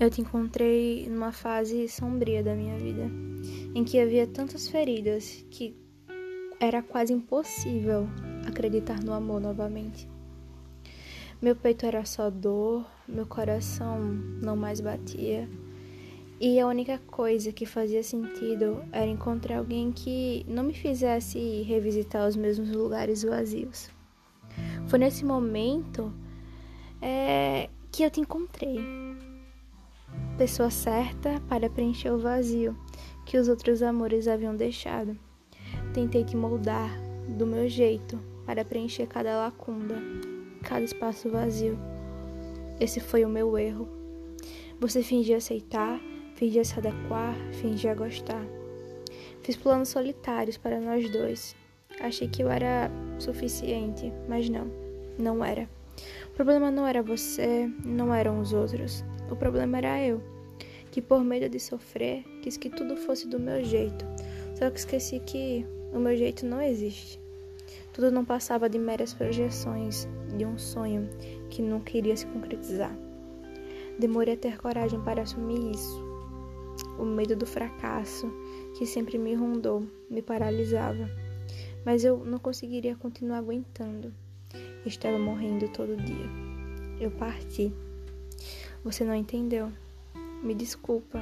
Eu te encontrei numa fase sombria da minha vida, em que havia tantas feridas que era quase impossível acreditar no amor novamente. Meu peito era só dor, meu coração não mais batia, e a única coisa que fazia sentido era encontrar alguém que não me fizesse revisitar os mesmos lugares vazios. Foi nesse momento é, que eu te encontrei pessoa certa para preencher o vazio que os outros amores haviam deixado. Tentei te moldar do meu jeito para preencher cada lacuna, cada espaço vazio. Esse foi o meu erro. Você fingia aceitar, fingia se adequar, fingia gostar. Fiz planos solitários para nós dois. Achei que eu era suficiente, mas não, não era. O problema não era você, não eram os outros. O problema era eu, que por medo de sofrer, quis que tudo fosse do meu jeito. Só que esqueci que o meu jeito não existe. Tudo não passava de meras projeções de um sonho que nunca iria se concretizar. Demorei a ter coragem para assumir isso. O medo do fracasso, que sempre me rondou, me paralisava. Mas eu não conseguiria continuar aguentando. Estava morrendo todo dia. Eu parti. Você não entendeu. Me desculpa,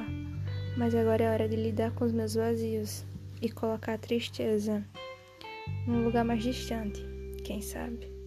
mas agora é hora de lidar com os meus vazios e colocar a tristeza num lugar mais distante, quem sabe?